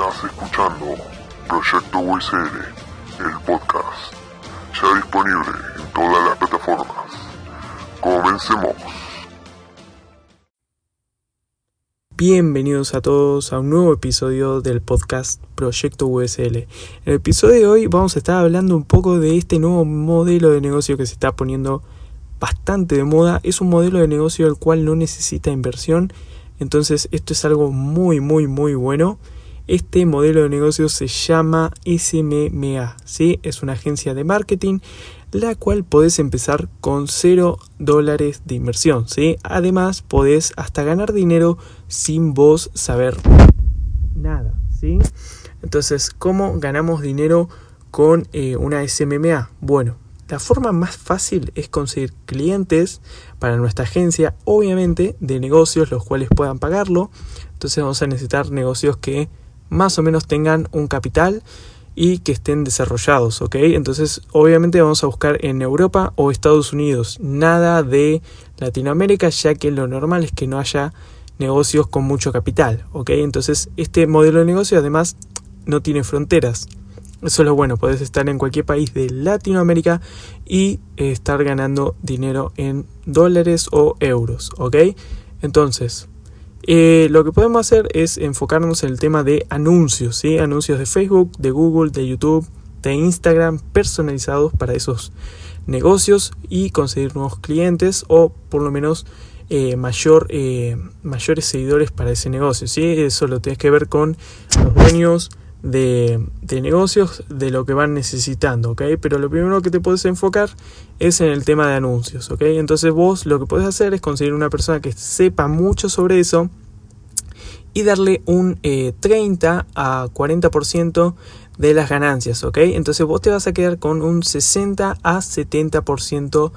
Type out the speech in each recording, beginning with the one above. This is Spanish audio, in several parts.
Estás escuchando Proyecto USL, el podcast, ya disponible en todas las plataformas. Comencemos. Bienvenidos a todos a un nuevo episodio del podcast Proyecto USL. En el episodio de hoy vamos a estar hablando un poco de este nuevo modelo de negocio que se está poniendo bastante de moda. Es un modelo de negocio el cual no necesita inversión. Entonces esto es algo muy muy muy bueno. Este modelo de negocio se llama SMMA, ¿sí? es una agencia de marketing la cual podés empezar con 0 dólares de inversión. ¿sí? Además, podés hasta ganar dinero sin vos saber nada. ¿sí? Entonces, ¿cómo ganamos dinero con eh, una SMMA? Bueno, la forma más fácil es conseguir clientes para nuestra agencia, obviamente de negocios los cuales puedan pagarlo. Entonces vamos a necesitar negocios que más o menos tengan un capital y que estén desarrollados, ¿ok? Entonces, obviamente vamos a buscar en Europa o Estados Unidos, nada de Latinoamérica, ya que lo normal es que no haya negocios con mucho capital, ¿ok? Entonces, este modelo de negocio además no tiene fronteras. Eso es lo bueno, puedes estar en cualquier país de Latinoamérica y estar ganando dinero en dólares o euros, ¿ok? Entonces, eh, lo que podemos hacer es enfocarnos en el tema de anuncios, anuncios de Facebook, de Google, de YouTube, de Instagram, personalizados para esos negocios y conseguir nuevos clientes o por lo menos eh, mayor, eh, mayores seguidores para ese negocio. ¿sí? Eso lo tienes que ver con los dueños de, negocios, de lo que van necesitando. ¿ok? Pero lo primero que te puedes enfocar es en el tema de anuncios. ¿ok? Entonces vos lo que puedes hacer es conseguir una persona que sepa mucho sobre eso y darle un 30 eh, a 40% de las ganancias, ¿ok? Entonces vos te vas a quedar con un 60 a 70%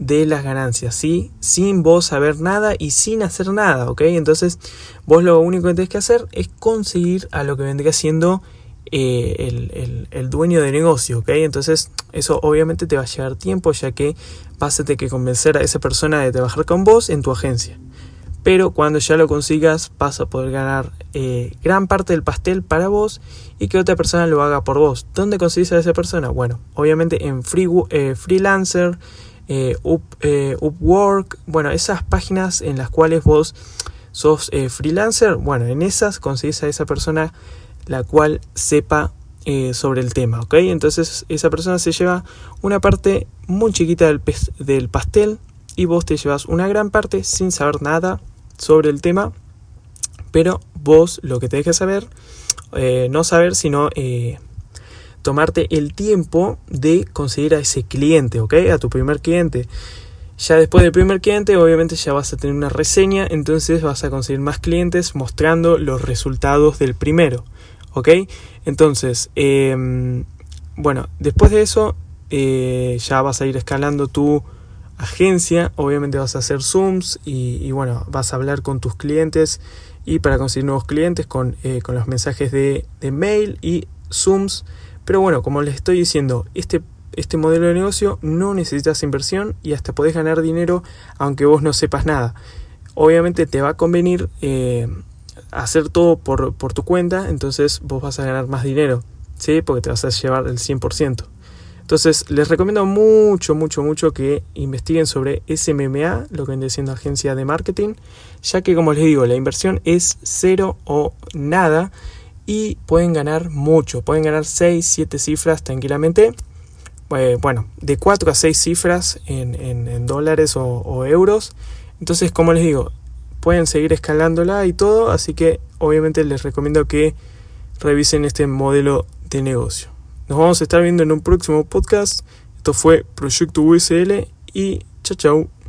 de las ganancias, ¿sí? Sin vos saber nada y sin hacer nada, ¿ok? Entonces vos lo único que tenés que hacer es conseguir a lo que vendría siendo eh, el, el, dueño de negocio, ¿ok? Entonces eso obviamente te va a llevar tiempo ya que vas a tener que convencer a esa persona de trabajar con vos en tu agencia pero cuando ya lo consigas vas a poder ganar eh, gran parte del pastel para vos y que otra persona lo haga por vos. ¿Dónde consigues a esa persona? Bueno, obviamente en free, eh, Freelancer, eh, Upwork, bueno, esas páginas en las cuales vos sos freelancer, bueno, en esas conseguís a esa persona la cual sepa sobre el tema, ¿ok? Entonces esa persona se lleva una parte muy chiquita del, pastel y vos te llevas una gran parte sin saber nada sobre el tema, pero vos lo que tenés que saber, eh, no saber, sino eh, tomarte el tiempo de conseguir a ese cliente, ¿ok? A tu primer cliente. Ya después del primer cliente, obviamente ya vas a tener una reseña, entonces vas a conseguir más clientes mostrando los resultados del primero, ¿ok? Entonces, em, bueno, después de eso, eh, ya vas a ir escalando tu agencia, obviamente vas a hacer Zooms y, bueno, vas a hablar con tus clientes y para conseguir nuevos clientes con, eh, con los mensajes de, de, mail y Zooms. Pero bueno, como les estoy diciendo, este, este modelo de negocio no necesitas inversión y hasta podés ganar dinero aunque vos no sepas nada. Obviamente te va a convenir eh, hacer todo por, por tu cuenta, entonces vos vas a ganar más dinero, ¿sí? Porque te vas a llevar el 100%. Entonces, les recomiendo mucho, mucho, mucho que investiguen sobre SMMA, lo que viene siendo agencia de marketing, ya que, como les digo, la inversión es cero o nada y pueden ganar mucho, pueden ganar 6, 7 cifras tranquilamente. Eh, bueno, de 4 a 6 cifras en, dólares o, o euros. Entonces, como les digo, pueden seguir escalándola y todo, así que obviamente les recomiendo que revisen este modelo de negocio. Nos vamos a estar viendo en un próximo podcast. Esto fue Proyecto USL y chao chao.